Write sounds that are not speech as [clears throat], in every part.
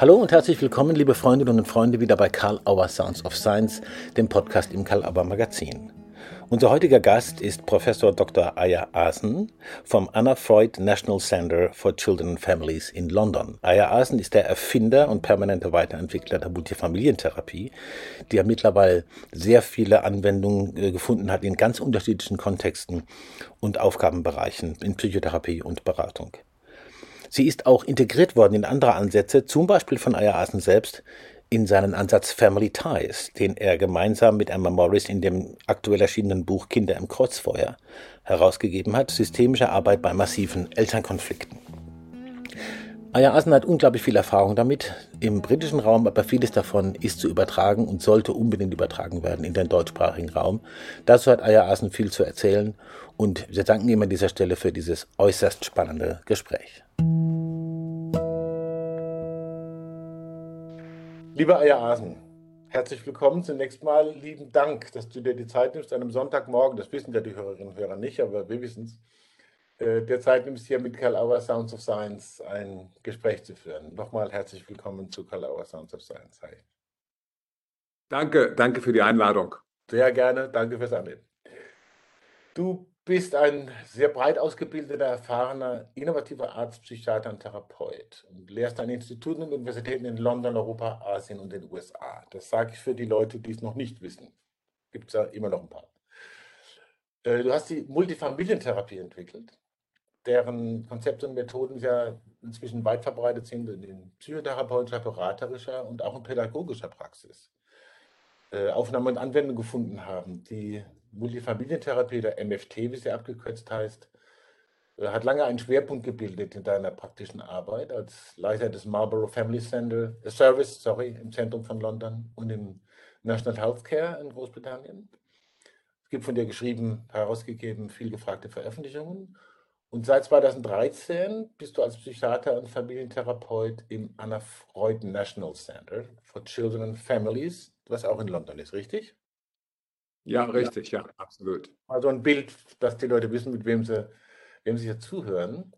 Hallo und herzlich willkommen, liebe Freundinnen und Freunde, wieder bei Karl Auer Sounds of Science, dem Podcast im Karl Auer Magazin. Unser heutiger Gast ist Professor Dr. Aya Asen vom Anna Freud National Center for Children and Families in London. Aya Asen ist der Erfinder und permanente Weiterentwickler der Multifamilientherapie, die ja mittlerweile sehr viele Anwendungen äh, gefunden hat in ganz unterschiedlichen Kontexten und Aufgabenbereichen in Psychotherapie und Beratung. Sie ist auch integriert worden in andere Ansätze, zum Beispiel von Aya Asen selbst, in seinen Ansatz Family Ties, den er gemeinsam mit Emma Morris in dem aktuell erschienenen Buch Kinder im Kreuzfeuer herausgegeben hat, systemische Arbeit bei massiven Elternkonflikten. Aya Asen hat unglaublich viel Erfahrung damit im britischen Raum, aber vieles davon ist zu übertragen und sollte unbedingt übertragen werden in den deutschsprachigen Raum. Dazu hat Aya Asen viel zu erzählen und wir danken ihm an dieser Stelle für dieses äußerst spannende Gespräch. Lieber Aya Asen, herzlich willkommen. Zunächst mal lieben Dank, dass du dir die Zeit nimmst, an einem Sonntagmorgen, das wissen ja die Hörerinnen und Hörer nicht, aber wir wissen es, äh, der Zeit nimmst, hier mit Karl Auer Sounds of Science ein Gespräch zu führen. Nochmal herzlich willkommen zu Karl Auer Sounds of Science. Hi. Danke, danke für die Einladung. Sehr gerne, danke fürs Annehmen. Du bist ein sehr breit ausgebildeter, erfahrener, innovativer Arzt, Psychiater und Therapeut und lehrst an Instituten und Universitäten in London, Europa, Asien und den USA. Das sage ich für die Leute, die es noch nicht wissen. Gibt es ja immer noch ein paar. Äh, du hast die Multifamilientherapie entwickelt, deren Konzepte und Methoden ja inzwischen weit verbreitet sind in psychotherapeutischer, beraterischer und auch in pädagogischer Praxis. Äh, Aufnahme und Anwendung gefunden haben, die Multifamilientherapie, der MFT, wie sie abgekürzt heißt, äh, hat lange einen Schwerpunkt gebildet in deiner praktischen Arbeit als Leiter des Marlborough Family Center, äh, Service sorry, im Zentrum von London und im National Healthcare in Großbritannien. Es gibt von dir geschrieben, herausgegeben, viel gefragte Veröffentlichungen. Und seit 2013 bist du als Psychiater und Familientherapeut im Anna Freud National Center for Children and Families, was auch in London ist, richtig? Ja, richtig, ja, absolut. Also ein Bild, dass die Leute wissen, mit wem sie, wem sie hier zuhören.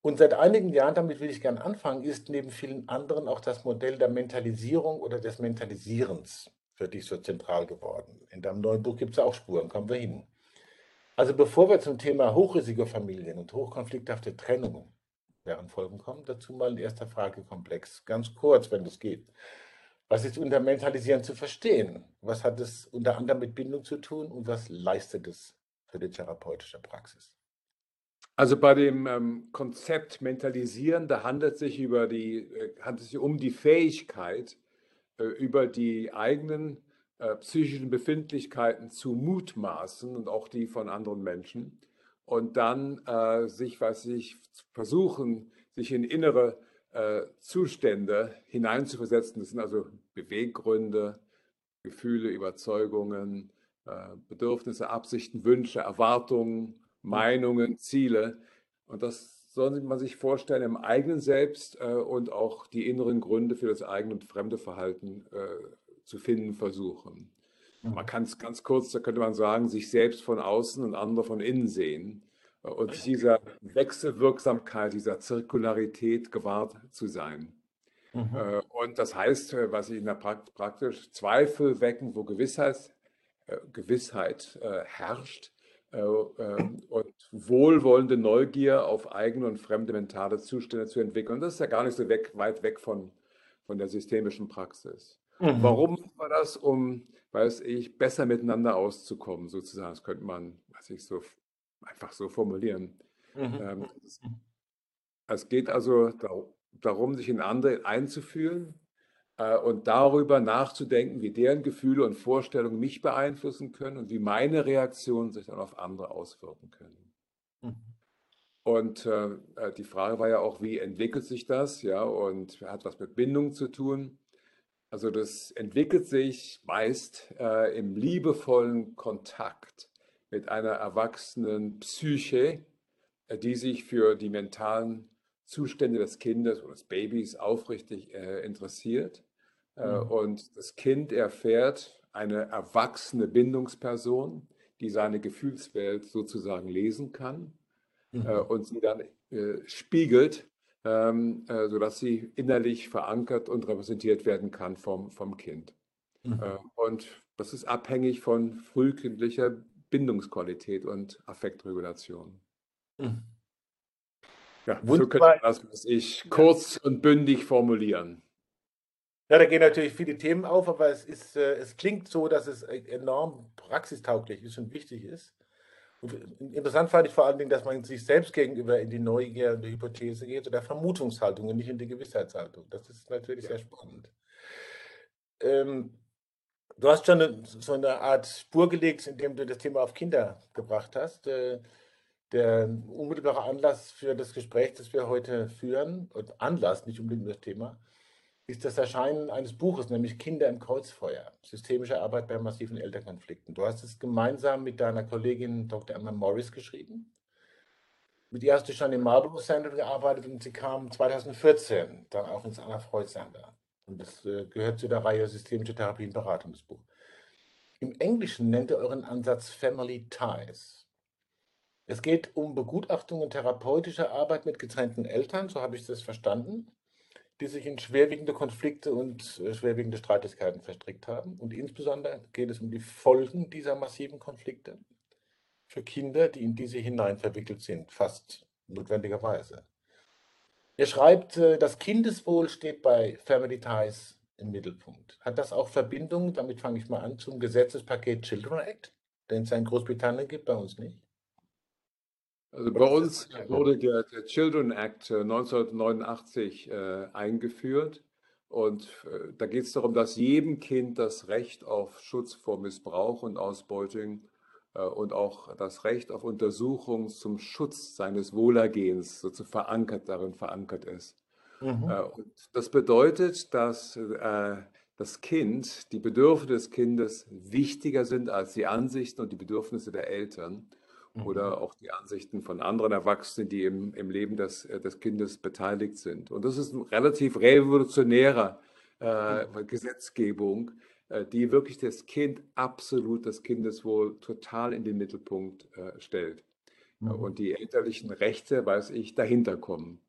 Und seit einigen Jahren, damit will ich gerne anfangen, ist neben vielen anderen auch das Modell der Mentalisierung oder des Mentalisierens für dich so zentral geworden. In deinem neuen Buch gibt es auch Spuren, kommen wir hin. Also bevor wir zum Thema Hochrisikofamilien und hochkonflikthafte Trennungen deren Folgen kommen, dazu mal ein erster Fragekomplex. Ganz kurz, wenn das geht. Was ist unter Mentalisieren zu verstehen? Was hat es unter anderem mit Bindung zu tun und was leistet es für die therapeutische Praxis? Also bei dem ähm, Konzept Mentalisieren, da handelt es sich, über die, äh, handelt sich um die Fähigkeit, äh, über die eigenen äh, psychischen Befindlichkeiten zu mutmaßen und auch die von anderen Menschen und dann äh, sich, was ich versuchen, sich in innere Zustände hineinzuversetzen. Das sind also Beweggründe, Gefühle, Überzeugungen, äh, Bedürfnisse, Absichten, Wünsche, Erwartungen, Meinungen, Ziele. Und das soll man sich vorstellen im eigenen Selbst äh, und auch die inneren Gründe für das eigene und fremde Verhalten zu finden versuchen. Mhm. Man kann es ganz kurz, da könnte man sagen, sich selbst von außen und andere von innen sehen und dieser Wechselwirksamkeit, dieser Zirkularität gewahrt zu sein. Mhm. Äh, und das heißt, äh, was ich in der Prakt praktisch Zweifel wecken, wo Gewissheit, äh, Gewissheit herrscht ähm, und wohlwollende Neugier auf eigene und fremde mentale Zustände zu entwickeln. Und das ist ja gar nicht so weg, weit weg von, von der systemischen Praxis. Mhm. Warum war das? Um, weiß ich, besser miteinander auszukommen, sozusagen. Das könnte man, weiß ich, so einfach so formulieren. Mhm. Ähm, es, es, geht also darum, sich in andere einzufühlen äh, und darüber nachzudenken, wie deren Gefühle und Vorstellungen mich beeinflussen können und wie meine Reaktionen sich dann auf andere auswirken können. Mhm. Und äh, äh die Frage war ja auch, wie entwickelt sich das? Ja, und hat was mit Bindung zu tun. Also das entwickelt sich meist äh, im liebevollen Kontakt mit einer erwachsenen Psyche, äh, die sich für die mentalen Zustände des Kindes oder des Babys aufrichtig äh, interessiert. Äh, mhm. Und das Kind erfährt eine erwachsene Bindungsperson, die seine Gefühlswelt sozusagen lesen kann mhm. äh, und sie dann äh, spiegelt ähm, äh, sodass sie innerlich verankert und repräsentiert werden kann vom, vom Kind. Mhm. Äh, und das ist abhängig von frühkindlicher Bindungsqualität und Affektregulation. Mhm. Ja, Wunderbar. so könnte man das, was ich, kurz und bündig formulieren. Ja, da gehen natürlich viele Themen auf, aber es, ist, äh, es klingt so, dass es enorm praxistauglich ist und wichtig ist. Und interessant fand ich vor allen Dingen, dass man sich selbst gegenüber in die Neugier und die Hypothese geht oder Vermutungshaltung und nicht in die Gewissheitshaltung. Das ist natürlich ja. sehr spannend. Ähm, du hast schon eine, so eine Art Spur gelegt, indem du das Thema auf Kinder gebracht hast. Äh, der unmittelbare Anlass für das Gespräch, das wir heute führen, und Anlass, nicht unbedingt das Thema, ist das Erscheinen eines Buches, nämlich Kinder im Kreuzfeuer, systemische Arbeit bei massiven Elternkonflikten. Du hast es gemeinsam mit deiner Kollegin Dr. Emma Morris geschrieben. Mit ihr hast du schon im Marlborough Center gearbeitet und sie kam 2014 dann auch ins Anna Freud Center. Und das äh, gehört zu der Reihe Systemische Therapien Beratungsbuch. Im Englischen nennt ihr euren Ansatz Family Ties. Es geht um Begutachtungen therapeutischer Arbeit mit getrennten Eltern, so habe ich das verstanden die sich in schwerwiegende Konflikte und äh, schwerwiegende Streitigkeiten verstrickt haben. Und insbesondere geht es um die Folgen dieser massiven Konflikte für Kinder, die in diese hinein verwickelt sind, fast notwendigerweise. Er schreibt, äh, das Kindeswohl steht bei Family Ties im Mittelpunkt. Hat das auch Verbindung, damit fange ich mal an, zum Gesetzespaket Children Act, den es in Großbritannien gibt, bei uns nicht? Also bei uns wurde der, der Children Act 1989 äh, äh, eingeführt. Und äh, da geht es darum, dass jedem Kind das Recht auf Schutz vor Missbrauch und Ausbeutung und auch das Recht auf Untersuchung zum Schutz seines Wohlergehens sozusagen verankert darin verankert ist. Mhm. Äh, und das bedeutet, dass äh, das Kind, die Bedürfnisse des Kindes wichtiger sind als die Ansichten und die Bedürfnisse der Eltern oder mhm. auch die Ansichten von anderen Erwachsenen, die im, im Leben des, äh, des Kindes beteiligt sind. Und das ist eine relativ revolutionäre äh, mhm. Gesetzgebung, äh, die wirklich das Kind absolut, das Kindeswohl total in den Mittelpunkt äh, stellt. Mhm. Und die elterlichen Rechte, weiß ich, dahinter kommen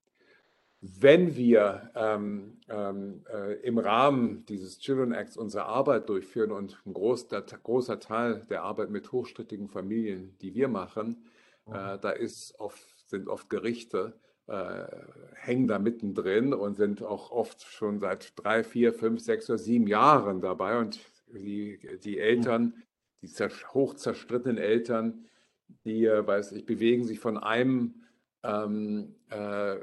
wenn wir ähm, ähm, äh, im Rahmen dieses Children Acts unsere Arbeit durchführen und ein groß, der, großer Teil der Arbeit mit hochstrittigen Familien, die wir machen, äh, mhm. da ist oft, sind oft Gerichte, äh, hängen da mittendrin und sind auch oft schon seit drei, vier, fünf, sechs oder sieben Jahren dabei. Und die, die Eltern, die hoch zerstrittenen Eltern, die, äh, weiß ich, bewegen sich von einem ähm, äh,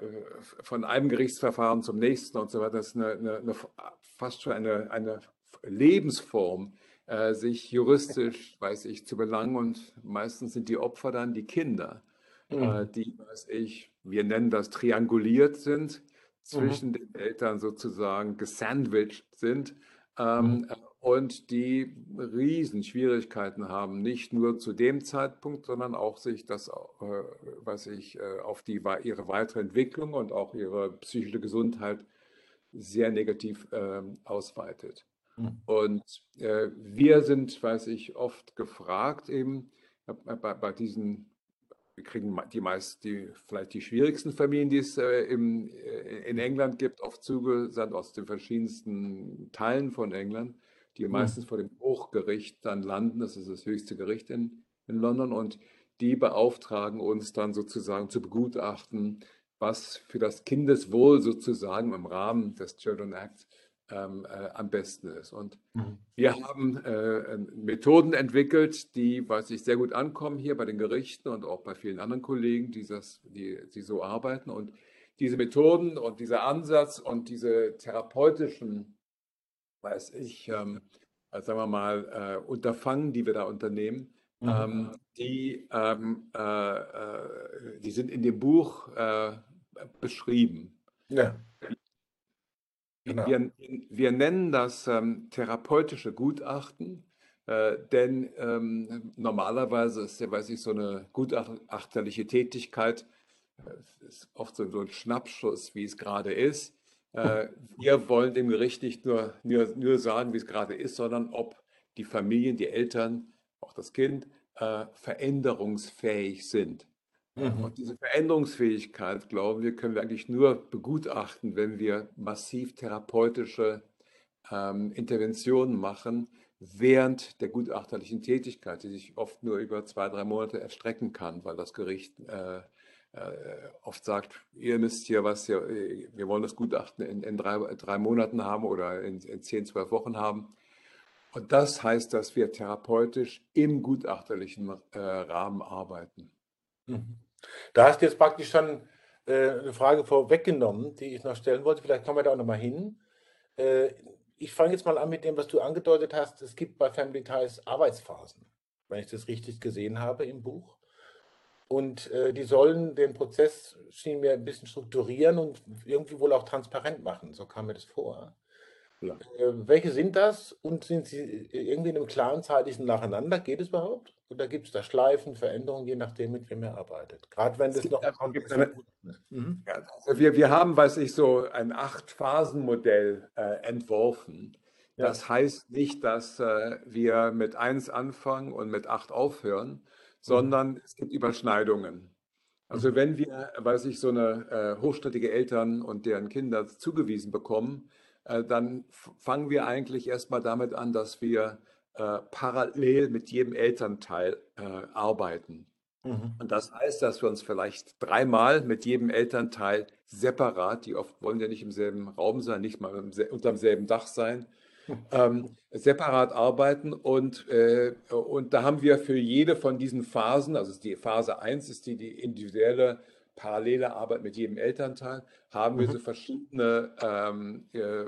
von einem Gerichtsverfahren zum nächsten und so weiter. Das ist eine, eine, eine fast schon eine, eine Lebensform, äh, sich juristisch, weiß ich, zu belangen. Und meistens sind die Opfer dann die Kinder, äh, mhm. äh, die, weiß ich, wir nennen das trianguliert sind, zwischen mhm. den Eltern sozusagen gesandwiched sind. Ähm, mhm und die Riesenschwierigkeiten haben, nicht nur zu dem Zeitpunkt, sondern auch sich das, äh, was ich äh, auf die, ihre weitere Entwicklung und auch ihre psychische Gesundheit sehr negativ äh, ausweitet. Mhm. Und äh, wir sind, weiß ich, oft gefragt eben bei, bei diesen kriegen die meist die vielleicht die schwierigsten Familien, die es äh, im, äh, in England gibt, oft zugesandt aus den verschiedensten Teilen von England die hm. meistens vor dem Hochgericht dann landen. Das ist das höchste Gericht in, in London. Und die beauftragen uns dann sozusagen zu begutachten, was für das Kindeswohl sozusagen im Rahmen des Children Act ähm, äh, am besten ist. Und mhm. wir haben äh, Methoden entwickelt, die, weiß ich, sehr gut ankommen hier bei den Gerichten und auch bei vielen anderen Kollegen, die, das, die, die so arbeiten. Und diese Methoden und dieser Ansatz und diese therapeutischen weiß ich, ähm, äh, sagen wir mal, äh, Unterfangen, die wir da unternehmen, mhm. ähm, die, ähm, äh, äh, die sind in dem Buch beschrieben. Ja. Genau. Wir, wir, nennen das ähm, therapeutische Gutachten, äh, denn ähm, normalerweise ist ja, weiß ich, so eine gutachterliche Tätigkeit ist oft so, so ein Schnappschuss, wie es gerade ist. Äh, [laughs] wir wollen dem Gericht nicht nur, nur, nur sagen, wie es gerade ist, sondern ob die Familien, die Eltern, auch das Kind, äh, veränderungsfähig sind. Mhm. Und diese Veränderungsfähigkeit, glauben wir, können wir eigentlich nur begutachten, wenn wir massiv therapeutische ähm, Interventionen machen während der gutachterlichen Tätigkeit, die sich oft nur über zwei, drei Monate erstrecken kann, weil das Gericht äh, äh, oft sagt, ihr müsst hier was, hier, wir wollen das Gutachten in, in drei, drei, Monaten haben oder in, in zehn, zwölf Wochen haben. Und das heißt, dass wir therapeutisch im gutachterlichen äh, Rahmen arbeiten. Mhm. Da hast du jetzt praktisch schon äh, eine Frage vorweggenommen, die ich noch stellen wollte. Vielleicht kommen wir da auch nochmal hin. Äh, ich fange jetzt mal an mit dem, was du angedeutet hast. Es gibt bei Family Ties Arbeitsphasen, wenn ich das richtig gesehen habe im Buch. Und äh, die sollen den Prozess, schien mir, ein bisschen strukturieren und irgendwie wohl auch transparent machen. So kam mir das vor. Ja. Äh, welche sind das und sind sie irgendwie in einem klaren zeitlichen Nacheinander? Geht es überhaupt? Oder gibt es da Schleifen, Veränderungen, je nachdem, mit wem er arbeitet? Gerade wenn das noch eine, mhm. ja, also wir, wir haben, weiß ich, so ein Acht-Phasen-Modell äh, entworfen. Ja. Das heißt nicht, dass äh, wir mit eins anfangen und mit acht aufhören, mhm. sondern mhm. es gibt Überschneidungen. Also mhm. wenn wir, weiß ich, so eine äh, hochstrittige Eltern und deren Kinder zugewiesen bekommen, äh, dann fangen wir eigentlich erstmal damit an, dass wir äh, parallel mit jedem Elternteil äh, arbeiten. Mhm. Und das heißt, dass wir uns vielleicht dreimal mit jedem Elternteil separat, die oft wollen ja nicht im selben Raum sein, nicht mal unter demselben Dach sein, [laughs] ähm, separat arbeiten. Und, äh, und da haben wir für jede von diesen Phasen, also die Phase 1 ist die, die individuelle parallele Arbeit mit jedem Elternteil, haben wir mhm. so verschiedene ähm, äh,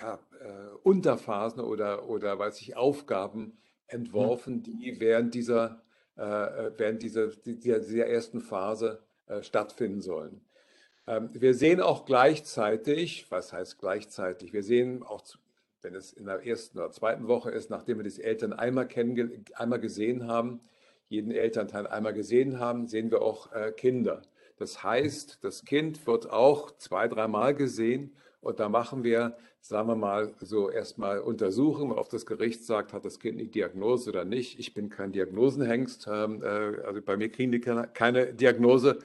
ja, äh, Unterphasen oder, oder weiß ich, Aufgaben entworfen, mhm. die während dieser, äh, äh während dieser, dieser, dieser ersten Phase äh, stattfinden sollen. Ähm, wir sehen auch gleichzeitig, was heißt gleichzeitig, wir sehen auch, wenn es in der ersten oder zweiten Woche ist, nachdem wir die Eltern einmal, einmal gesehen haben, jeden Elternteil einmal gesehen haben, sehen wir auch äh, Kinder. Das heißt, das Kind wird auch zwei, dreimal gesehen und da machen wir, sagen wir mal, so erstmal Untersuchungen, ob das Gericht sagt, hat das Kind eine Diagnose oder nicht. Ich bin kein Diagnosenhengst, ähm, äh, also bei mir kriegen die keine Diagnose,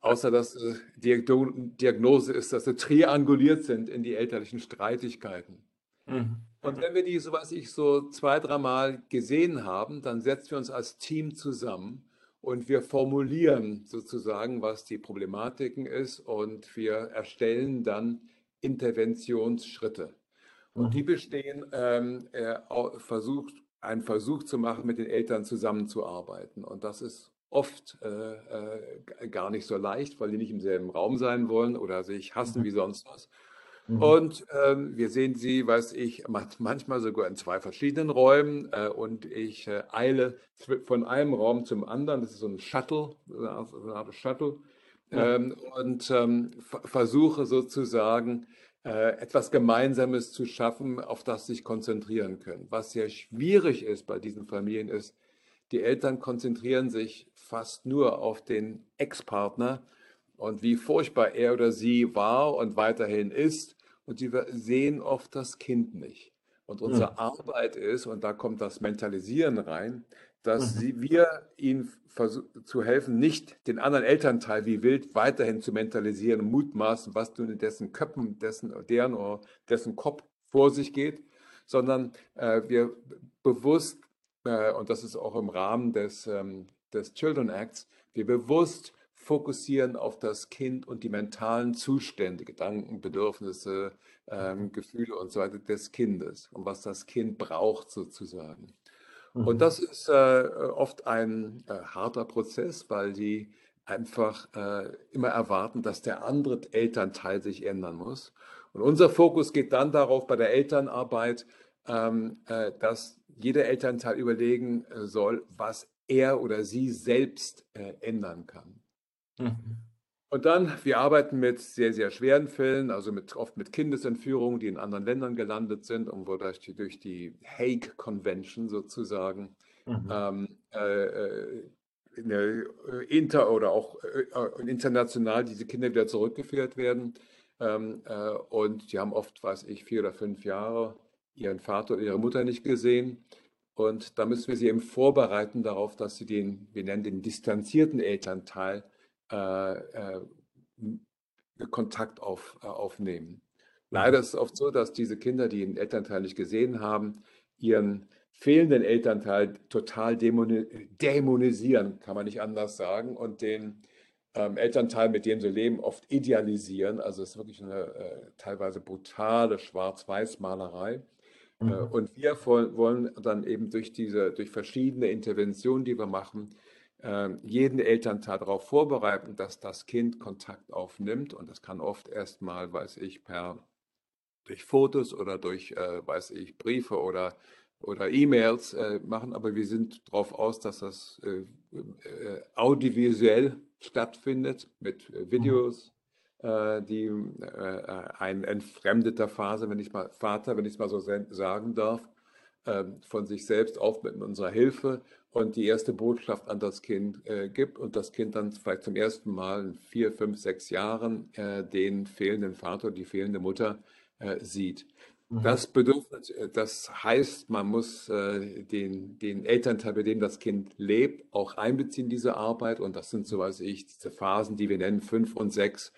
außer dass äh, die Diagnose ist, dass sie trianguliert sind in die elterlichen Streitigkeiten. Mhm. Und wenn wir die, so was ich, so zwei, dreimal gesehen haben, dann setzen wir uns als Team zusammen und wir formulieren sozusagen, was die Problematiken ist und wir erstellen dann Interventionsschritte. Und die mhm. bestehen, ähm, äh, versucht, einen Versuch zu machen, mit den Eltern zusammenzuarbeiten. Und das ist oft äh, äh, gar nicht so leicht, weil die nicht im selben Raum sein wollen oder sich hassen mhm. wie sonst was. Mhm. Und ähm, wir sehen sie, weiß ich, [laughs] manchmal sogar in zwei verschiedenen Räumen. Äh, und ich äh, eile von einem Raum zum anderen. Das ist so ein Shuttle, so eine Art Shuttle. Ja. Ähm, und ähm, versuche sozusagen äh, etwas Gemeinsames zu schaffen, auf das sich konzentrieren können. Was sehr schwierig ist bei diesen Familien ist, die Eltern konzentrieren sich fast nur auf den Ex-Partner und wie furchtbar er oder sie war und weiterhin ist und sie sehen oft das Kind nicht. Und unsere mhm. Arbeit ist, und da kommt das Mentalisieren rein, dass mhm. sie, wir ihnen zu helfen, nicht den anderen Elternteil wie wild weiterhin zu mentalisieren und mutmaßen, was du in dessen Köpfen, dessen, deren oder dessen Kopf vor sich geht, sondern äh, wir bewusst, äh, und das ist auch im Rahmen des, ähm, des Children Acts, wir bewusst fokussieren auf das Kind und die mentalen Zustände, Gedanken, Bedürfnisse, ähm, mhm. Gefühle und so weiter des Kindes und was das Kind braucht sozusagen. Mhm. Und das ist äh, oft ein äh, harter Prozess, weil die einfach äh, immer erwarten, dass der andere Elternteil sich ändern muss. Und unser Fokus geht dann darauf bei der Elternarbeit, ähm, äh, dass jeder Elternteil überlegen äh, soll, was er oder sie selbst äh, ändern kann. Mhm. Und dann, wir arbeiten mit sehr, sehr schweren Fällen, also mit, oft mit Kindesentführungen, die in anderen Ländern gelandet sind und wo durch die, durch die Hague Convention sozusagen mhm. ähm, äh, äh eine äh, inter- oder auch äh, international diese Kinder wieder zurückgeführt werden. Ähm, äh, und die haben oft, weiß ich, vier oder fünf Jahre ihren Vater oder ihre Mutter nicht gesehen. Und da müssen wir sie eben vorbereiten darauf, dass sie den, wir nennen den distanzierten Elternteil, äh, äh, Kontakt auf, äh, aufnehmen. Leider ist es oft so, dass diese Kinder, die den Elternteil nicht gesehen haben, ihren fehlenden Elternteil total dämonisieren, kann man nicht anders sagen, und den ähm, Elternteil, mit dem sie leben, oft idealisieren. Also es ist wirklich eine äh, teilweise brutale Schwarz-Weiß-Malerei. Äh, mhm. Äh, und wir wollen dann eben durch diese, durch verschiedene Interventionen, die wir machen, äh, jeden Elternteil darauf vorbereiten, dass das Kind Kontakt aufnimmt. Und das kann oft erstmal, weiß ich, per durch Fotos oder durch, äh, weiß ich, Briefe oder oder E-Mails äh, machen, aber wir sind darauf aus, dass das äh, äh, audiovisuell stattfindet mit äh, Videos, mhm. die äh, ein entfremdeter Phase, wenn ich mal Vater, wenn ich es mal so sagen darf, ähm, von sich selbst auf mit unserer Hilfe und die erste Botschaft an das Kind äh, gibt und das Kind dann vielleicht zum ersten Mal in vier, fünf, sechs Jahren den fehlenden Vater, die fehlende Mutter sieht. Mhm. Das Bedürfnis, äh, das heißt, man muss äh, den, den Elternteil, bei dem das Kind lebt, auch einbeziehen in diese Arbeit. Und das sind, so weiß ich, diese Phasen, die wir nennen, fünf und sechs,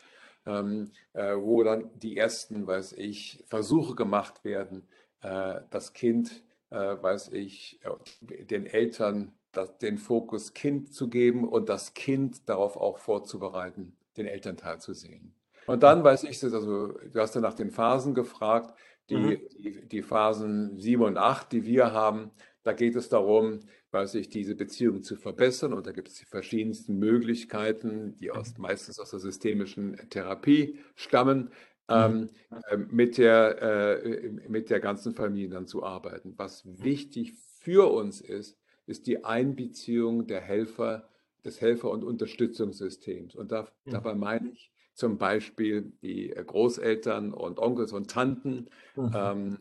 ähm, äh, wo dann die ersten, weiß ich, Versuche gemacht werden, äh, das Kind, äh, weiß ich, den Eltern das, den Fokus Kind zu geben und das Kind darauf auch vorzubereiten, den Elternteil zu sehen. Und dann weiß ich, also du hast ja nach den Phasen gefragt, die, mhm. die, die, Phasen 7 und 8, die wir haben, da geht es darum, weiß ich, diese Beziehung zu verbessern. Und da gibt es die verschiedensten Möglichkeiten, die aus, mhm. meistens aus der systemischen Therapie stammen, ähm, äh, mit, der, äh, mit der ganzen Familie dann zu arbeiten. Was wichtig für uns ist, ist die Einbeziehung der Helfer, des Helfer- und Unterstützungssystems. Und da, mhm. dabei meine ich zum Beispiel die äh, Großeltern und Onkels und Tanten mhm. ähm,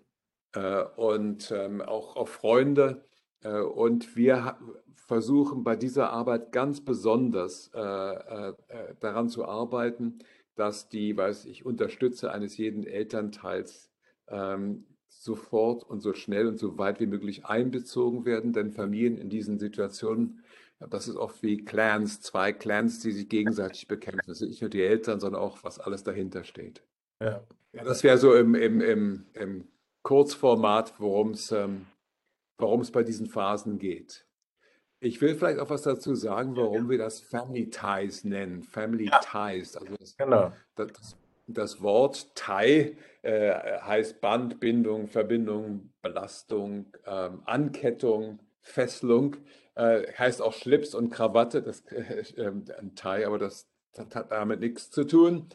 äh, und ähm, auch, auch Freunde. Äh, und wir versuchen bei dieser Arbeit ganz besonders äh, äh, äh, daran zu arbeiten, dass die, weiß ich, Unterstützer eines jeden Elternteils ähm, sofort und so schnell und so weit wie möglich einbezogen werden, denn Familien in diesen Situationen das ist oft wie Clans, zwei Clans, die sich gegenseitig bekämpfen. Das sind nicht nur die Eltern, sondern auch, was alles dahinter steht. Ja. ja das wäre so im, im, im, im Kurzformat, worum es ähm, bei diesen Phasen geht. Ich will vielleicht auch was dazu sagen, warum ja. wir das Family Ties nennen. Family ja. Ties. Also das, genau. das, das Wort Tie äh, heißt Band, Bindung, Verbindung, Belastung, ähm, Ankettung, Fesselung. Äh, heißt auch Schlips und Krawatte, das [laughs] äh, ein Tie, aber das, das, hat damit nichts zu tun.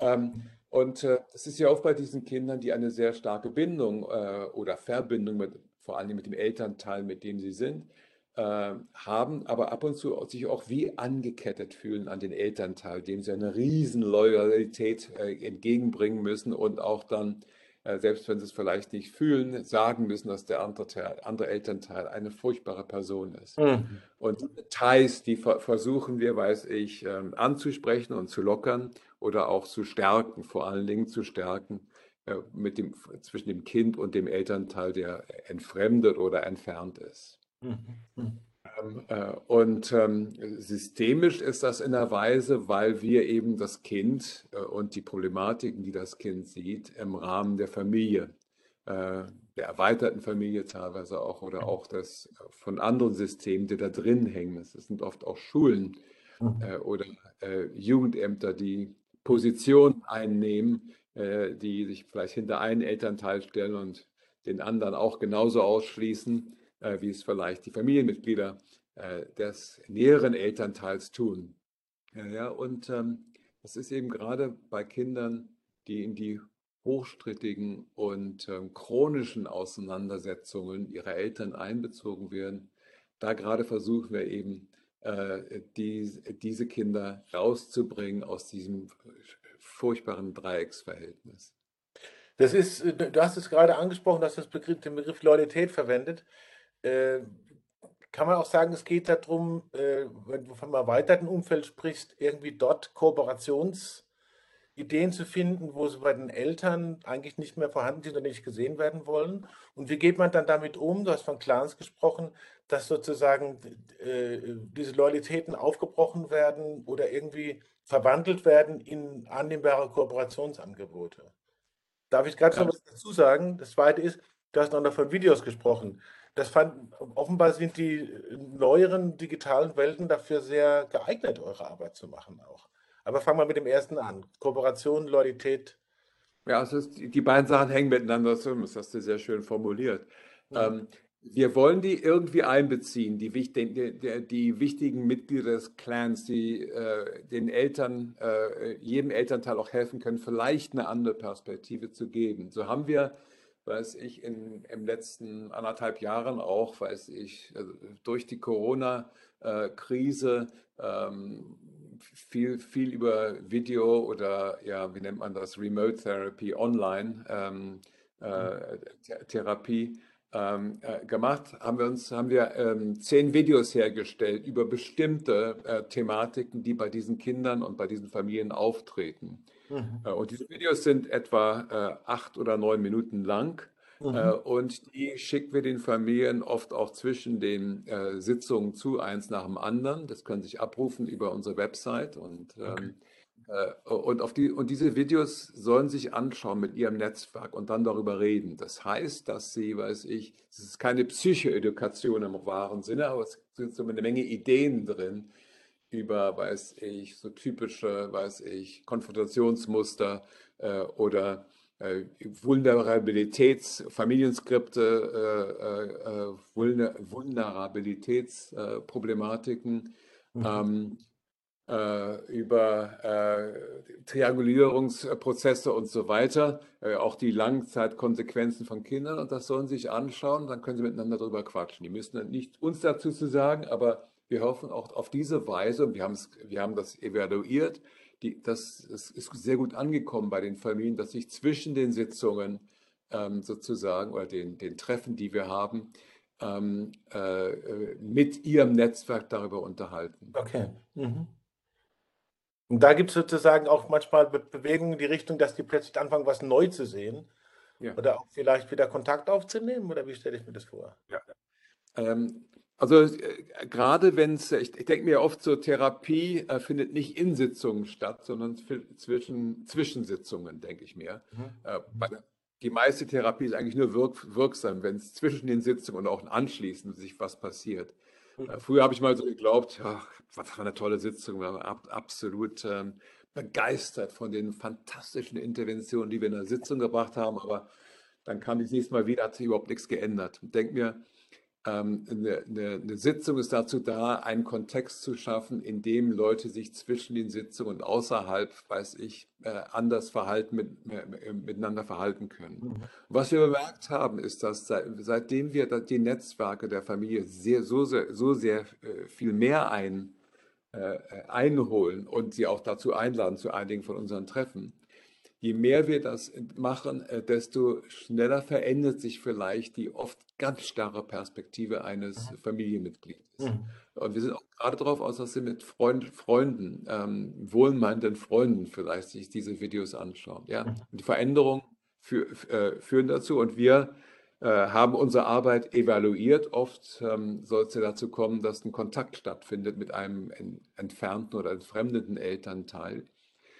Ähm, und äh, das ist ja oft bei diesen Kindern, die eine sehr starke Bindung äh, oder Verbindung mit, vor allem mit dem Elternteil, mit dem sie sind, haben, aber ab und zu sich auch wie angekettet fühlen an den Elternteil, dem sie eine riesen Loyalität äh, entgegenbringen müssen und auch dann äh, selbst wenn sie es vielleicht nicht fühlen, sagen müssen, dass der andere, andere Elternteil eine furchtbare Person ist. Mhm. Und Details, die versuchen wir, weiß ich, ähm, anzusprechen und zu lockern oder auch zu stärken, vor allen Dingen zu stärken äh, mit dem, zwischen dem Kind und dem Elternteil, der entfremdet oder entfernt ist. Mhm. mhm. Ähm, äh, und ähm, systemisch ist das in der Weise, weil wir eben das Kind äh, und die Problematiken, die das Kind sieht, im Rahmen der Familie, äh, der erweiterten Familie teilweise auch oder auch das von anderen Systemen, die da drin hängen. Das sind oft auch Schulen mhm. oder Jugendämter, die Positionen einnehmen, die sich vielleicht hinter einen Elternteil stellen und den anderen auch genauso ausschließen äh, wie es vielleicht die Familienmitglieder äh, des näheren Elternteils tun. Ja, ja, und ähm, das ist eben gerade bei Kindern, die in die hochstrittigen und ähm, chronischen Auseinandersetzungen ihrer Eltern einbezogen werden. Da gerade versuchen wir eben, äh, die, diese Kinder rauszubringen aus diesem furchtbaren Dreiecksverhältnis. Das ist, du hast es gerade angesprochen, dass das Begriff, den Begriff Loyalität verwendet. Äh, kann man auch sagen, es geht darum, äh, wenn du vom erweiterten Umfeld sprichst, irgendwie dort Kooperationsmöglichkeiten Ideen zu finden, wo sie bei den Eltern eigentlich nicht mehr vorhanden sind oder nicht gesehen werden wollen? Und wie geht man dann damit um? Du hast von Clans gesprochen, dass sozusagen äh, diese Loyalitäten aufgebrochen werden oder irgendwie verwandelt werden in annehmbare Kooperationsangebote. Darf ich gerade noch was dazu sagen? Das zweite ist, du hast noch von Videos gesprochen. Das fand, offenbar sind die neueren digitalen Welten dafür sehr geeignet, eure Arbeit zu machen auch. Aber fangen wir mit dem ersten an. Kooperation, Loyalität. Ja, also die beiden Sachen hängen miteinander zusammen. Das hast du sehr schön formuliert. Ja. Ähm, wir wollen die irgendwie einbeziehen, die, die, die wichtigen Mitglieder des Clans, die äh, den Eltern, äh, jedem Elternteil auch helfen können, vielleicht eine andere Perspektive zu geben. So haben wir, weiß ich, in, im letzten anderthalb Jahren auch, weiß ich, also durch die Corona-Krise ähm, viel, viel über Video oder, ja, wie nennt man das, Remote Therapy, Online ähm, äh, Therapie ähm, äh, gemacht, haben wir uns haben wir ähm, zehn Videos hergestellt über bestimmte äh, Thematiken, die bei diesen Kindern und bei diesen Familien auftreten. Mhm. Äh, und diese Videos sind etwa äh, acht oder neun Minuten lang. Mhm. Äh, und die schicken wir den Familien oft auch zwischen den äh, Sitzungen zu, eins nach dem anderen. Das können sich abrufen über unsere Website und ähm, okay. Äh, und, auf die, und diese Videos sollen sich anschauen mit ihrem Netzwerk und dann darüber reden. Das heißt, dass sie, weiß ich, es ist keine Psychoedukation im wahren Sinne, aber es sind so eine Menge Ideen drin über, weiß ich, so typische, weiß ich, Konfrontationsmuster äh, oder äh, Vulnerabilitäts-, Familienskripte, äh, äh, Vulner Vulnerabilitätsproblematiken. Mhm. Ähm, äh, über äh, Triangulierungsprozesse und so weiter, äh, auch die Langzeitkonsequenzen von Kindern und das sollen sie sich anschauen, dann können sie miteinander darüber quatschen. Die müssen nicht uns dazu zu sagen, aber wir hoffen auch auf diese Weise, und wir, wir haben das evaluiert, die, das, das ist sehr gut angekommen bei den Familien, dass sich zwischen den Sitzungen ähm, sozusagen oder den, den Treffen, die wir haben, ähm, äh, mit ihrem Netzwerk darüber unterhalten. Okay. Mhm. Und da gibt es sozusagen auch manchmal Bewegungen in die Richtung, dass die plötzlich anfangen, was neu zu sehen. Ja. Oder auch vielleicht wieder Kontakt aufzunehmen. Oder wie stelle ich mir das vor? Ja. Ähm, also äh, gerade wenn es, ich, ich denke mir oft so, Therapie äh, findet nicht in Sitzungen statt, sondern zwischen Zwischensitzungen, denke ich mir. Mhm. Äh, die meiste Therapie ist eigentlich nur wirk, wirksam, wenn es zwischen den Sitzungen und auch anschließend sich was passiert. Äh, früher habe ich mal so geglaubt, ach, was für eine tolle Sitzung, wir waren ab, absolut ähm, begeistert von den fantastischen Interventionen, die wir in der Sitzung gebracht haben, aber dann kam das nächste Mal wieder, hat sich überhaupt nichts geändert. Und denke mir, eine, eine, eine, Sitzung ist dazu da, einen Kontext zu schaffen, in dem Leute sich zwischen den Sitzungen und außerhalb, weiß ich, äh, anders verhalten, mit, äh, miteinander verhalten können. Mhm. Was wir bemerkt haben, ist, dass seit, seitdem wir die Netzwerke der Familie sehr, so, sehr, so sehr äh, viel mehr ein, äh, einholen und sie auch dazu einladen zu einigen von unseren Treffen, je mehr wir das machen, äh, desto schneller verändert sich vielleicht die oft ganz starre Perspektive eines mhm. Familienmitglieds. Mhm. Und wir sind auch gerade darauf aus, dass Sie mit Freund, Freunden, ähm, wohlmeinenden Freunden vielleicht sich diese Videos anschauen. Ja? Mhm. Die Veränderungen äh, führen dazu und wir äh, haben unsere Arbeit evaluiert. Oft ähm, soll es ja dazu kommen, dass ein Kontakt stattfindet mit einem entfernten oder entfremdeten Elternteil.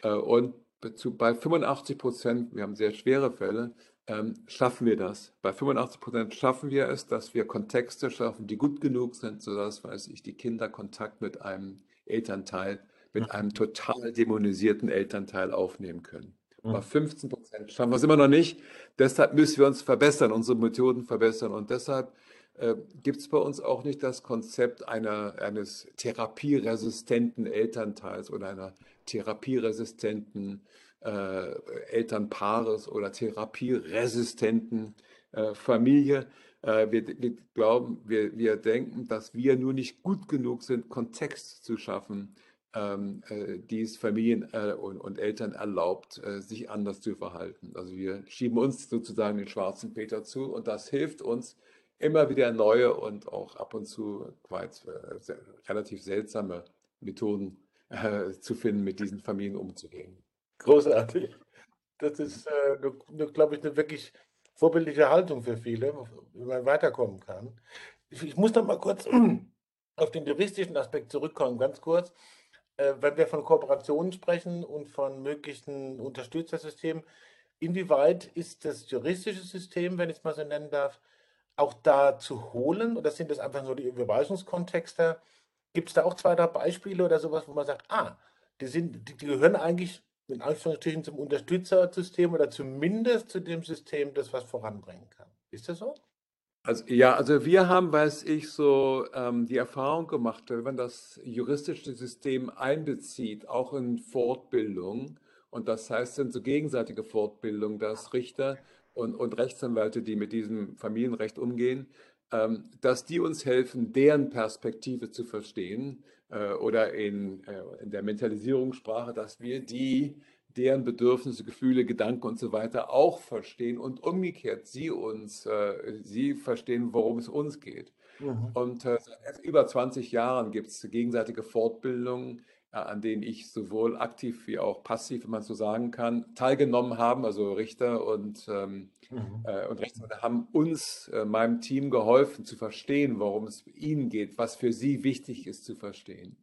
Äh, und zu, bei 85 Prozent, wir haben sehr schwere Fälle, ähm, schaffen wir das. Bei 85 Prozent schaffen wir es, dass wir Kontexte schaffen, die gut genug sind, sodass, weiß ich, die Kinder Kontakt mit einem Elternteil, mit mhm. einem total dämonisierten Elternteil aufnehmen können. Mhm. Bei 15 Prozent schaffen wir es immer noch nicht. Deshalb müssen wir uns verbessern, unsere Methoden verbessern. Und deshalb äh, gibt es bei uns auch nicht das Konzept einer, eines therapieresistenten Elternteils oder einer therapieresistenten äh, Elternpaares oder therapieresistenten äh, Familie. Äh, wir, wir, glauben, wir, wir denken, dass wir nur nicht gut genug sind, Kontext zu schaffen, ähm, äh, die es Familien äh, und, und, Eltern erlaubt, äh, sich anders zu verhalten. Also wir schieben uns sozusagen den schwarzen Peter zu und das hilft uns, immer wieder neue und auch ab und zu quite, relativ seltsame Methoden äh, zu finden, mit diesen Familien umzugehen. Großartig. Das ist, äh, glaube ich, eine wirklich vorbildliche Haltung für viele, wie man weiterkommen kann. Ich, ich muss noch mal kurz [clears throat] auf den juristischen Aspekt zurückkommen, ganz kurz. Äh, wenn wir von Kooperationen sprechen und von möglichen Unterstützersystemen, inwieweit ist das juristische System, wenn ich es mal so nennen darf, auch da zu holen? Oder sind das einfach nur die Überweisungskontexte? Gibt es da auch zwei, drei Beispiele oder sowas, wo man sagt, ah, die, sind, die, die gehören eigentlich in Anführungsstrichen zum Unterstützersystem oder zumindest zu dem System, das was voranbringen kann. Ist das so? Also ja, also wir haben, weiß ich, so ähm, die Erfahrung gemacht, wenn man das juristische System einbezieht, auch in Fortbildung, und das heißt, sind so gegenseitige Fortbildung, dass Richter und, und Rechtsanwälte, die mit diesem Familienrecht umgehen, ähm, dass die uns helfen, deren Perspektive zu verstehen äh, oder in, äh, in der Mentalisierungssprache, dass wir die, deren Bedürfnisse, Gefühle, Gedanken und so weiter auch verstehen und umgekehrt sie uns, äh, sie verstehen, worum es uns geht. Mhm. Und seit über 20 Jahren gibt es gegenseitige Fortbildungen, an denen ich sowohl aktiv wie auch passiv, wenn man so sagen kann, teilgenommen habe. Also Richter und, ähm, mhm. äh, und Rechtsanwälte haben uns, äh, meinem Team geholfen zu verstehen, worum es ihnen geht, was für sie wichtig ist zu verstehen.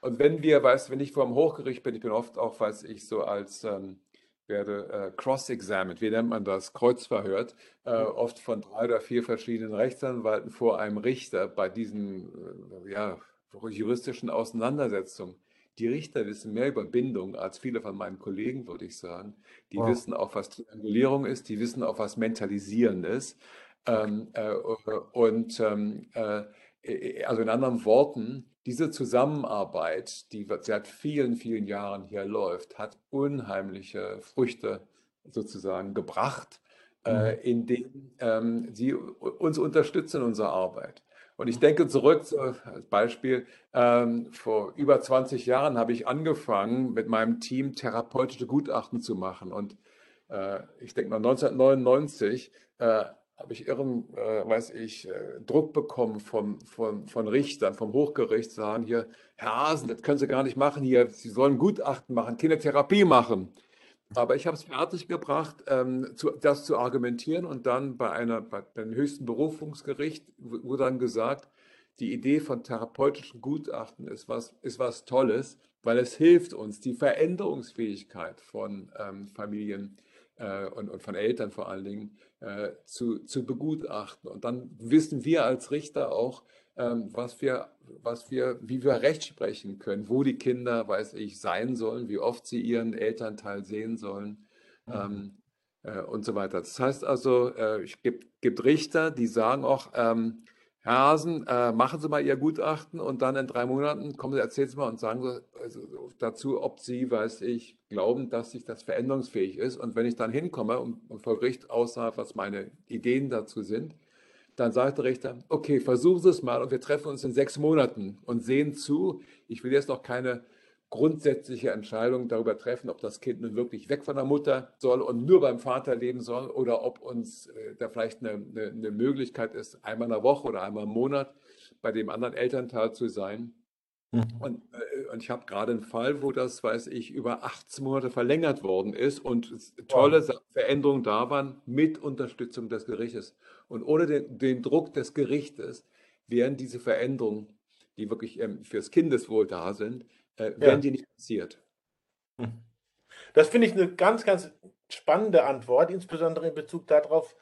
Und wenn wir, weißt wenn ich vor dem Hochgericht bin, ich bin oft auch, weiß ich, so als ähm, werde äh, cross-examined, wie nennt man das, kreuzverhört, äh, mhm. oft von drei oder vier verschiedenen Rechtsanwalten vor einem Richter bei diesen äh, ja, juristischen Auseinandersetzungen. Die Richter wissen mehr über Bindung als viele von meinen Kollegen, würde ich sagen. Die wow. wissen auch, was Triangulierung ist, die wissen auch, was Mentalisieren ist. Ähm, äh, und ähm, äh, äh, also in anderen Worten, diese Zusammenarbeit, die seit vielen, vielen Jahren hier läuft, hat unheimliche Früchte sozusagen gebracht, äh, mhm. indem ähm, sie uns unterstützen in unserer Arbeit. Und ich denke zurück als Beispiel, ähm, vor über 20 Jahren habe ich angefangen, mit meinem Team therapeutische Gutachten zu machen. Und äh, ich denke mal 1999 äh, habe ich irren, äh, weiß ich, äh, Druck bekommen von, von, von Richtern, vom Hochgericht, sagen hier, Herr Hasen, das können Sie gar nicht machen hier, Sie sollen Gutachten machen, keine Therapie machen. Aber ich habe es fertiggebracht, ähm, zu, das zu argumentieren und dann bei, einer, bei dem höchsten Berufungsgericht wurde dann gesagt, die Idee von therapeutischen Gutachten ist was, ist was Tolles, weil es hilft uns, die Veränderungsfähigkeit von ähm, Familien äh, und, und, von Eltern vor allen Dingen äh, zu, zu begutachten. Und dann wissen wir als Richter auch, was wir, was wir, wie wir Recht sprechen können, wo die Kinder, weiß ich, sein sollen, wie oft sie ihren Elternteil sehen sollen mhm. ähm, äh, und so weiter. Das heißt also, äh, es gibt, gibt, Richter, die sagen auch, ähm, Herr Hasen, äh, machen Sie mal Ihr Gutachten und dann in drei Monaten kommen Sie, erzählen Sie mal und sagen Sie also dazu, ob Sie, weiß ich, glauben, dass sich das veränderungsfähig ist. Und wenn ich dann hinkomme und, und vor Gericht aussage, was meine Ideen dazu sind, dann sagt der Richter, okay, versuchen Sie es mal und wir treffen uns in sechs Monaten und sehen zu. Ich will jetzt noch keine grundsätzliche Entscheidung darüber treffen, ob das Kind nun wirklich weg von der Mutter soll und nur beim Vater leben soll oder ob uns äh, da vielleicht eine, eine, eine Möglichkeit ist, einmal in der Woche oder einmal im Monat bei dem anderen Elternteil zu sein. Mhm. Und, äh, und, ich habe gerade einen Fall, wo das, weiß ich, über 18 Monate verlängert worden ist und tolle wow. Veränderungen da waren mit Unterstützung des Gerichtes. Und ohne den, den Druck des Gerichtes wären diese Veränderungen, die wirklich ähm, fürs Kindeswohl da sind, äh, wären ja. die nicht passiert. Hm. Das finde ich eine ganz, ganz spannende Antwort, insbesondere in Bezug darauf,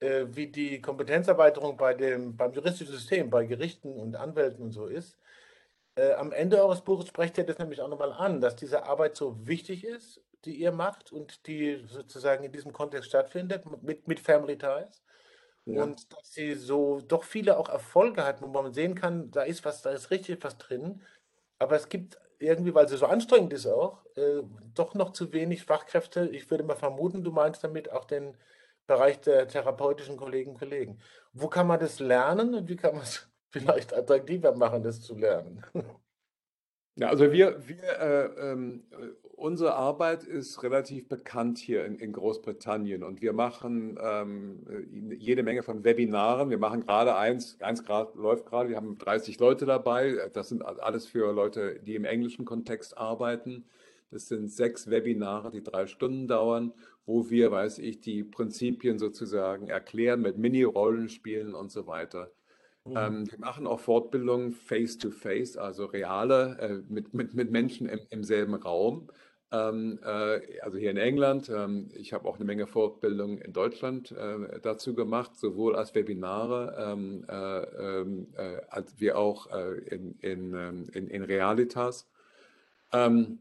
äh, wie die Kompetenzerweiterung bei dem, beim juristischen System, bei Gerichten und Anwälten und so ist. Äh, am Ende eures Buches sprecht ihr das nämlich auch nochmal an, dass diese Arbeit so wichtig ist, die ihr macht und die sozusagen in diesem Kontext stattfindet, mit, mit Family Ties. Ja. Und dass sie so doch viele auch Erfolge hat, wo man sehen kann, da ist was, da ist richtig was drin. Aber es gibt irgendwie, weil sie so anstrengend ist auch, äh, doch noch zu wenig Fachkräfte. Ich würde mal vermuten, du meinst damit auch den Bereich der therapeutischen Kolleginnen und Kollegen. Wo kann man das lernen und wie kann man es vielleicht attraktiver machen, das zu lernen. Ja, also wir, wir äh, äh, unsere Arbeit ist relativ bekannt hier in, in Großbritannien und wir machen ähm, jede Menge von Webinaren. Wir machen gerade eins, eins grad, läuft gerade, wir haben 30 Leute dabei. Das sind alles für Leute, die im englischen Kontext arbeiten. Das sind sechs Webinare, die drei Stunden dauern, wo wir, weiß ich, die Prinzipien sozusagen erklären mit Mini-Rollenspielen und so weiter. Mhm. Ähm, wir machen auch Fortbildungen face-to-face, also reale, äh, mit, mit, mit Menschen im, im selben Raum. Ähm, äh, also hier in England. Ähm, ich habe auch eine Menge Fortbildungen in Deutschland äh, dazu gemacht, sowohl als Webinare ähm, äh, ähm, äh, als wie auch äh, in, in, ähm, in, in, Realitas. Ähm,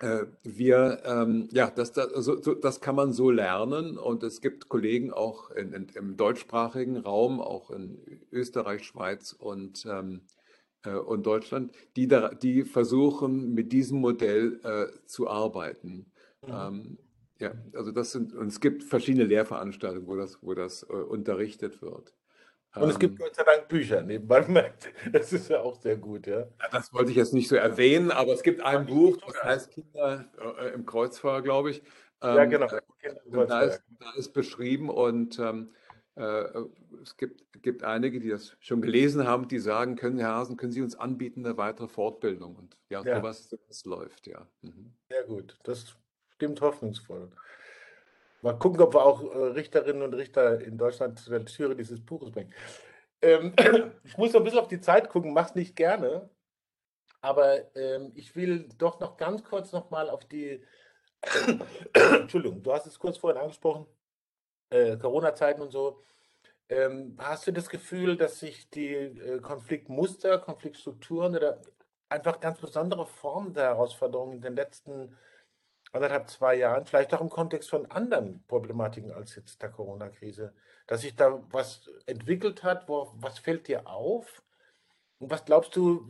äh, wir, ja, das, das, also, das kann man so lernen und es gibt Kollegen auch in, in, im deutschsprachigen Raum, auch in Österreich, Schweiz und äh, und Deutschland, die, da, die versuchen, mit diesem Modell äh, zu arbeiten. Mhm. Ähm, ja, also das sind, und es gibt verschiedene Lehrveranstaltungen, wo das, wo das äh, unterrichtet wird. Und es gibt ähm, Gott sei Dank Bücher nebenbei. [laughs] Merkt, das ist ja auch sehr gut, ja. Das wollte ich jetzt nicht so erwähnen, aber es gibt ein Buch, das heißt Kinder äh, im Kreuzfeuer, glaube ich. Ähm, ja, genau. Äh, da, ist, da ist beschrieben und ähm, äh, es gibt, gibt einige, die das schon gelesen haben, die sagen, können Herr Hasen, können Sie uns anbieten eine weitere Fortbildung? Und ja, ja. sowas das läuft, ja. Mhm. Sehr gut, das stimmt hoffnungsvoll. Mal gucken, ob wir auch äh, Richterinnen und Richter in Deutschland zu der Türe dieses Buches bringen. Ähm, [clears throat] ich muss so ein bisschen auf die Zeit gucken, mach's nicht gerne. Aber ähm, ich will doch noch ganz kurz nochmal auf die. [clears throat] Entschuldigung, du hast es kurz vorhin angesprochen, äh, Corona-Zeiten und so. Ähm, hast du das Gefühl, dass sich die äh, Konfliktmuster, Konfliktstrukturen oder einfach ganz besondere Formen der Herausforderungen in den letzten anderthalb, zwei Jahren, vielleicht auch im Kontext von anderen Problematiken als jetzt der Corona-Krise, dass sich da was entwickelt hat? Wo, was fällt dir auf? Und was glaubst du,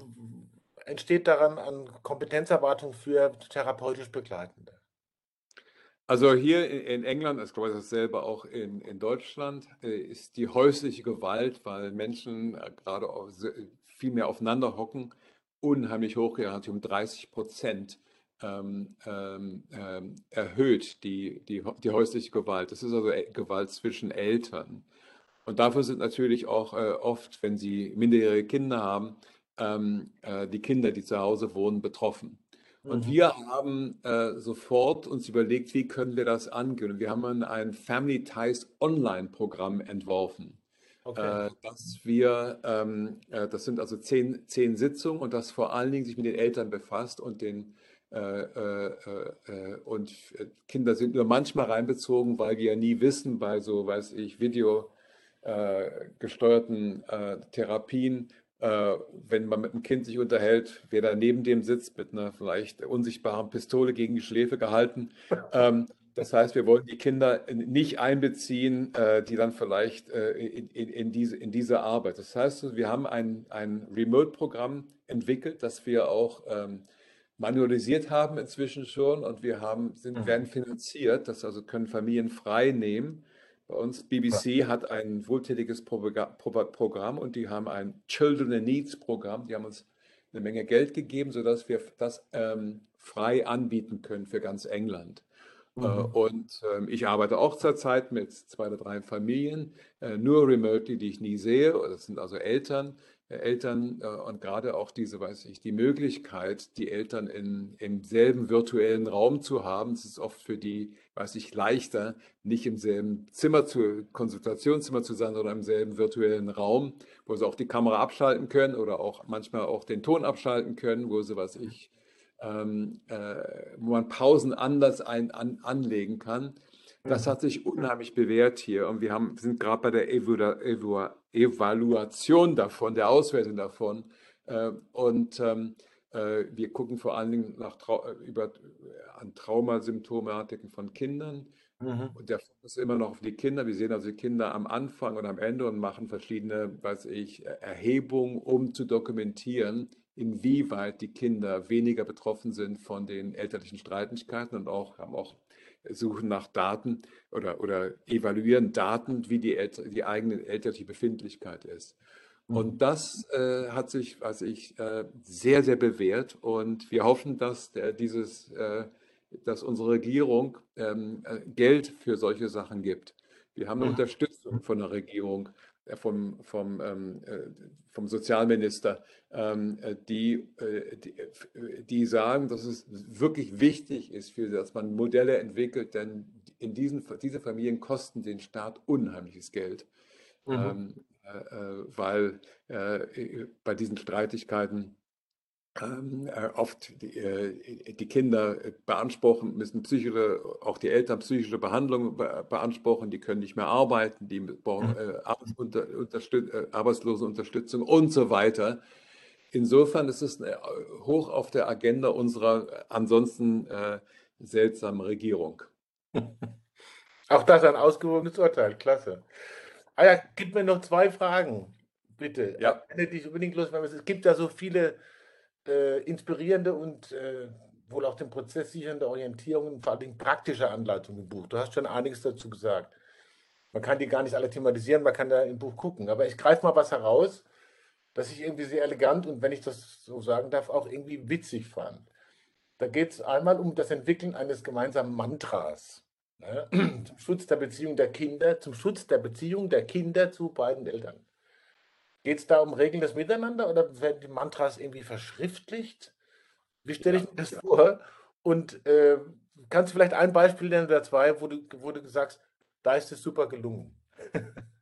entsteht daran an Kompetenzerwartung für therapeutisch Begleitende? Also hier in England, ich glaube dasselbe auch in, in Deutschland, äh, ist die häusliche Gewalt, weil Menschen äh, gerade viel mehr aufeinander hocken, unheimlich hoch, ja, um 30 Prozent ähm, ähm, ähm, erhöht, die, die, die häusliche Gewalt. Das ist also äh, Gewalt zwischen Eltern. Und dafür sind natürlich auch äh, oft, wenn sie minderjährige Kinder haben, ähm, äh, die Kinder, die zu Hause wohnen, betroffen. Und mhm. wir haben äh, sofort uns überlegt, wie können wir das angehen. Und wir haben ein Family Ties Online-Programm entworfen. Okay. Äh, dass wir, ähm, äh, das sind also zehn, zehn Sitzungen und das vor allen Dingen sich mit den Eltern befasst und den und Kinder sind nur manchmal reinbezogen, weil wir ja nie wissen, bei so, weiß ich, Video gesteuerten Therapien, äh, wenn man mit einem Kind sich unterhält, wer da neben dem sitzt, mit einer vielleicht unsichtbaren Pistole gegen die Schläfe gehalten. [laughs] Ähm, das heißt, wir wollen die Kinder nicht einbeziehen, äh, die dann vielleicht äh, in, in, in, diese, in diese Arbeit. Das heißt, wir haben ein, ein Remote-Programm entwickelt, das wir auch ähm, manualisiert haben inzwischen schon und wir haben, sind, mhm. werden finanziert. Das also können Familien frei nehmen bei uns, BBC hat ein wohltätiges Programm und die haben ein Children in Needs Programm. Die haben uns eine Menge Geld gegeben, sodass wir das ähm, frei anbieten können für ganz England. Äh, mhm. und äh, ich arbeite auch zurzeit mit zwei oder drei Familien, äh, nur remotely, die ich nie sehe. Das sind also Eltern, Eltern äh, und gerade auch diese, weiß ich, die Möglichkeit, die Eltern in, im selben virtuellen Raum zu haben. Es ist oft für die, weiß ich, leichter, nicht im selben Zimmer zu, Konsultationszimmer zu sein, sondern im selben virtuellen Raum, wo sie auch die Kamera abschalten können oder auch manchmal auch den Ton abschalten können, wo sie, weiß ich, ähm, äh, wo man Pausen anders ein, an, anlegen kann. Das mhm. hat sich unheimlich bewährt hier und wir haben, sind gerade bei der Evaluation davon, der Auswertung davon. Äh, und ähm, äh, wir gucken vor allen Dingen nach, äh, über, an Traumasymptomatiken von Kindern. Mhm. Und der Fokus ist immer noch auf die Kinder. Wir sehen also die Kinder am Anfang und am Ende und machen verschiedene, weiß ich, Erhebungen, um zu dokumentieren, inwieweit die Kinder weniger betroffen sind von den elterlichen Streitigkeiten und auch haben auch suchen nach Daten oder, oder evaluieren Daten, wie die, Elter, die eigene elterliche Befindlichkeit ist. Und mhm. das äh, hat sich, was ich, äh, sehr, sehr bewährt. Und wir hoffen, dass der, dieses, äh, dass unsere Regierung ähm, äh, Geld für solche Sachen gibt. Wir haben eine Unterstützung von der Regierung vom, vom, ähm, vom Sozialminister, ähm, die, die, die, sagen, dass es wirklich wichtig ist, für, dass man Modelle entwickelt, denn in diesen, diese Familien kosten den Staat unheimliches Geld, mhm. ähm, äh, weil äh, bei diesen Streitigkeiten ähm, äh, oft die, äh, die, Kinder beanspruchen, müssen psychische, auch die Eltern psychische Behandlung beanspruchen, die können nicht mehr arbeiten, die brauchen mhm. äh, Arbeitsunter, Unterstüt äh, Arbeitslosenunterstützung und so weiter. Insofern ist es äh, hoch auf der Agenda unserer ansonsten äh, seltsamen Regierung. [laughs] Auch das ein ausgewogenes Urteil, klasse. Ah ja, gib mir noch zwei Fragen, bitte. Ja. dich unbedingt los, es gibt ja so viele äh, inspirierende und äh, wohl auch den Prozess sichernde Orientierungen, vor allem praktische Anleitungen im Buch. Du hast schon einiges dazu gesagt. Man kann die gar nicht alle thematisieren, man kann da im Buch gucken. Aber ich greife mal was heraus, das ich irgendwie sehr elegant und, wenn ich das so sagen darf, auch irgendwie witzig fand. Da geht es einmal um das Entwickeln eines gemeinsamen Mantras. Ne? [clears throat] Zum Schutz der Beziehung der Kinder, zum Schutz der Beziehung der Kinder zu beiden Eltern. Geht es da um Regeln des Miteinander oder werden die Mantras irgendwie verschriftlicht? Wie stelle ich mir das vor? Und äh, kannst du vielleicht ein Beispiel nennen oder zwei, wo du, wo du sagst, da ist es super gelungen? [laughs]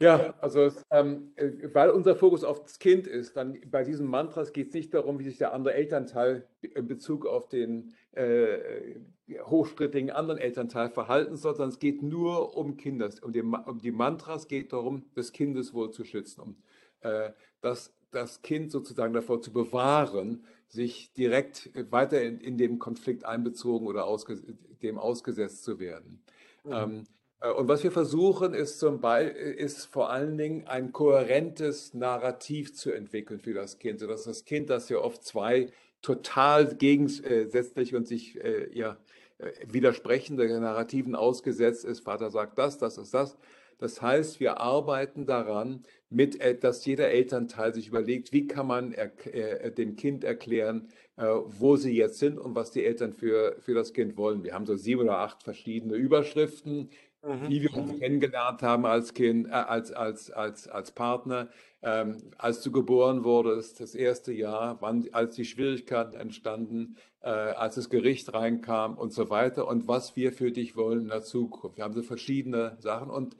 Ja, also ähm, äh, weil unser Fokus auf das Kind ist, dann bei diesen Mantras geht es nicht darum, wie sich der andere Elternteil in Bezug auf den äh, hochstrittigen anderen Elternteil verhalten soll, sondern es geht nur um Kinder. Um die, um die Mantras geht darum, das Kindeswohl zu schützen, um äh, das, das Kind sozusagen davor zu bewahren, sich direkt weiter in, in dem Konflikt einbezogen oder ausge, dem ausgesetzt zu werden. Mhm. Ähm, äh, und was wir versuchen, ist, zum Beispiel, ist vor allen Dingen ein kohärentes Narrativ zu entwickeln für das Kind, sodass das Kind, das ja oft zwei total gegensätzlich und sich äh, ja, äh, widersprechende Narrativen ausgesetzt ist, Vater sagt das, das ist das. Das heißt, wir arbeiten daran, mit, äh, dass jeder Elternteil sich überlegt, wie kann man äh, dem Kind erklären, äh, wo sie jetzt sind und was die Eltern für, für das Kind wollen. Wir haben so sieben oder acht verschiedene Überschriften, Mhm. wie wir uns kennengelernt haben als Kind, äh, als, als, als, als Partner, ähm, als du geboren wurdest, das erste Jahr, wann, als die Schwierigkeiten entstanden, äh, als das Gericht reinkam und so weiter und was wir für dich wollen in der Zukunft. Wir haben so verschiedene Sachen und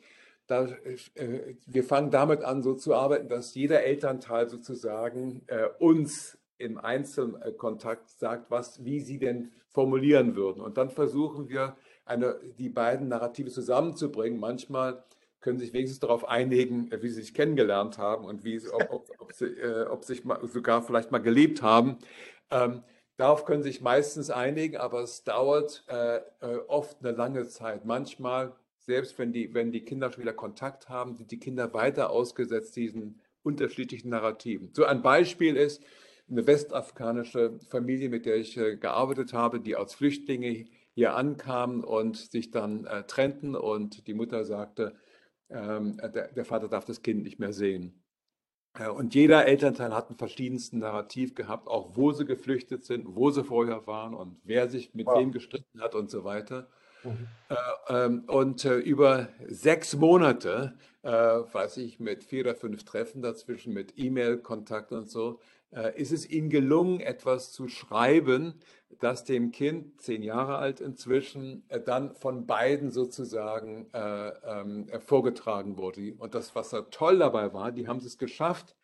da, äh, wir fangen damit an, so zu arbeiten, dass jeder Elternteil sozusagen äh, uns im Einzelkontakt sagt, was, wie sie denn formulieren würden. Und dann versuchen wir, eine, die beiden Narrative zusammenzubringen. Manchmal können sich wenigstens darauf einigen, wie sie sich kennengelernt haben und wie, ob, ob, ob sie äh, ob sich mal, sogar vielleicht mal gelebt haben. Ähm, darauf können sich meistens einigen, aber es dauert äh, äh, oft eine lange Zeit. Manchmal, selbst wenn die, wenn die Kinder schon wieder Kontakt haben, sind die Kinder weiter ausgesetzt diesen unterschiedlichen Narrativen. So ein Beispiel ist eine westafrikanische Familie, mit der ich äh, gearbeitet habe, die als Flüchtlinge hier ankamen und sich dann äh, trennten und die Mutter sagte, ähm, der, der, Vater darf das Kind nicht mehr sehen. Äh, und jeder Elternteil hat einen verschiedensten Narrativ gehabt, auch wo sie geflüchtet sind, wo sie vorher waren und wer sich mit wow. wem gestritten hat und so weiter. Mhm. Äh, ähm, und äh, über sechs Monate, äh, weiß ich, mit vier oder fünf Treffen dazwischen, mit E-Mail-Kontakt und so, äh, ist es ihnen gelungen, etwas zu schreiben, das dem Kind, zehn Jahre alt inzwischen, äh, dann von beiden sozusagen äh, ähm, vorgetragen wurde. Und das, was da toll dabei war, die haben es geschafft,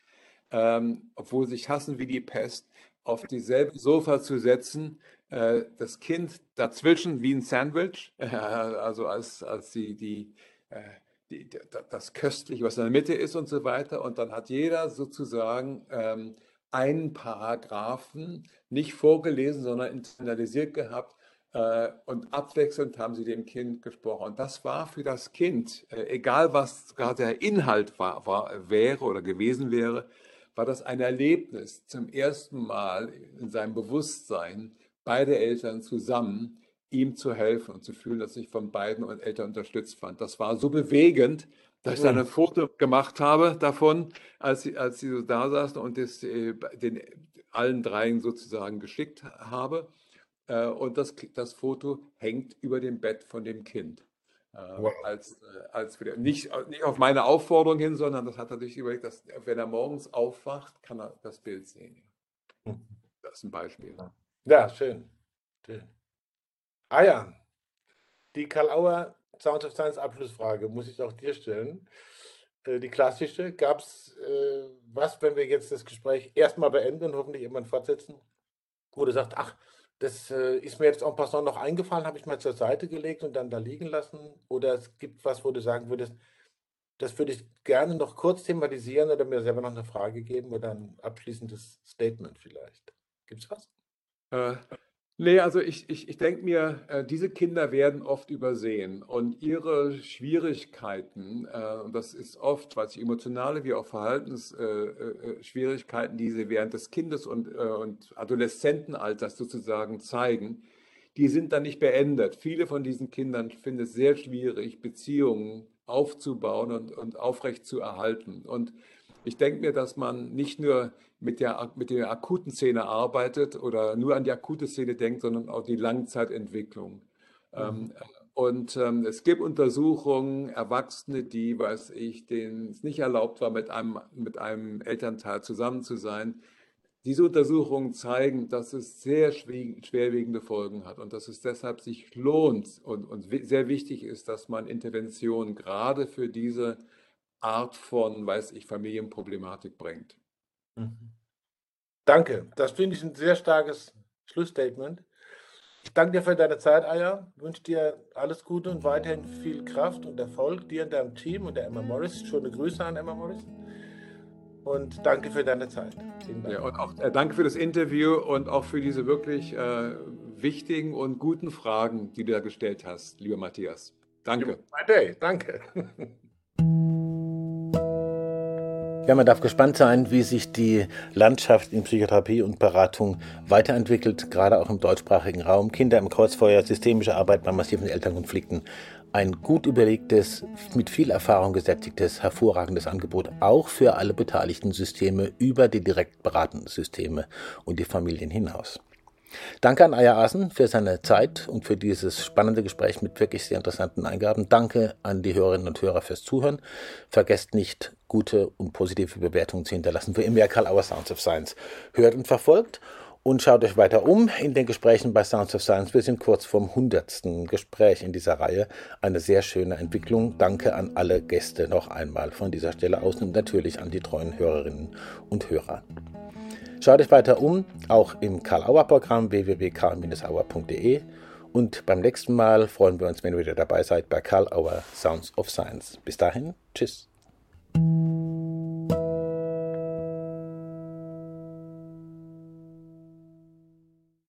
ähm, obwohl sie sich hassen wie die Pest, auf dieselbe Sofa zu setzen, äh, das Kind dazwischen wie ein Sandwich, äh, [laughs] also als, als die, die, äh, die, das Köstliche, was in der Mitte ist und so weiter. Und dann hat jeder sozusagen ähm, einen Paragraphen nicht vorgelesen, sondern internalisiert gehabt. Äh, und abwechselnd haben sie dem Kind gesprochen. Und das war für das Kind, äh, egal was gerade der Inhalt war, war, wäre oder gewesen wäre, war das ein Erlebnis, zum ersten Mal in seinem Bewusstsein, beide Eltern zusammen ihm zu helfen und zu fühlen, dass ich von beiden Eltern unterstützt fand. Das war so bewegend, dass ich dann ein Foto gemacht habe davon, als sie, als sie so da saßen und das äh, den allen dreien sozusagen geschickt habe. Äh, und das, das Foto hängt über dem Bett von dem Kind. wow. als, äh, als nicht, nicht auf meine Aufforderung hin, sondern das hat er sich überlegt, dass wenn er morgens aufwacht, kann er das Bild sehen. Hm. Das ist ein Beispiel. Ja, schön. schön. Ah ja, die Karl Sounds of Science Abschlussfrage muss ich auch dir stellen. Äh, die klassische. Gab es äh, was, wenn wir jetzt das Gespräch erstmal beenden und hoffentlich irgendwann fortsetzen, wo du sagst, ach, das äh, ist mir jetzt en passant noch eingefallen, habe ich mal zur Seite gelegt und dann da liegen lassen? Oder es gibt was, wo du sagen würdest, das würde ich gerne noch kurz thematisieren oder mir selber noch eine Frage geben oder ein abschließendes Statement vielleicht. Gibt es was? Äh, Nee, also ich, ich, ich denke mir, äh, diese Kinder werden oft übersehen und ihre Schwierigkeiten, äh, und das ist oft, was emotionale wie auch Verhaltensschwierigkeiten, äh, die sie während des Kindes- und, und Adoleszentenalters sozusagen zeigen, die sind dann nicht beendet. Viele von diesen Kindern finden es sehr schwierig, Beziehungen aufzubauen und, und aufrecht zu erhalten. Und ich denke mir, dass man nicht nur mit der, mit der akuten Szene arbeitet oder nur an die akute Szene denkt, sondern auch die Langzeitentwicklung. Mhm. Ähm, und ähm, es gibt Untersuchungen, Erwachsene, die, weiß ich, denen es nicht erlaubt war, mit einem, mit einem Elternteil zusammen zu sein. Diese Untersuchungen zeigen, dass es sehr schwerwiegende Folgen hat und dass es deshalb sich lohnt und, und sehr wichtig ist, dass man Interventionen gerade für diese Art von, weiß ich, Familienproblematik bringt. Mhm. Danke. Das finde ich ein sehr starkes Schlussstatement. Ich danke dir für deine Zeit, Aya. Ich wünsche dir alles Gute und weiterhin viel Kraft und Erfolg dir und deinem Team und der Emma Morris. Schöne Grüße an Emma Morris. Und danke für deine Zeit. Ja, und auch äh, danke für das Interview und auch für diese wirklich äh, wichtigen und guten Fragen, die du da gestellt hast, lieber Matthias. Danke. Danke. [laughs] Ja, man darf gespannt sein, wie sich die Landschaft in Psychotherapie und Beratung weiterentwickelt, gerade auch im deutschsprachigen Raum. Kinder im Kreuzfeuer, systemische Arbeit bei massiven Elternkonflikten. Ein gut überlegtes, mit viel Erfahrung gesättigtes, hervorragendes Angebot, auch für alle beteiligten Systeme über die direkt beratenden Systeme und die Familien hinaus. Danke an Aya Asen für seine Zeit und für dieses spannende Gespräch mit wirklich sehr interessanten Eingaben. Danke an die Hörerinnen und Hörer fürs Zuhören. Vergesst nicht, gute und positive Bewertungen zu hinterlassen für immer Karl Auer Sounds of Science. Hört und verfolgt und schaut euch weiter um in den Gesprächen bei Sounds of Science. Wir sind kurz vorm hundertsten Gespräch in dieser Reihe. Eine sehr schöne Entwicklung. Danke an alle Gäste noch einmal von dieser Stelle aus und natürlich an die treuen Hörerinnen und Hörer. Schaut euch weiter um, auch im Karl-Auer-Programm www.karl-auer.de und beim nächsten Mal freuen wir uns, wenn ihr wieder dabei seid bei Karl Auer Sounds of Science. Bis dahin, tschüss.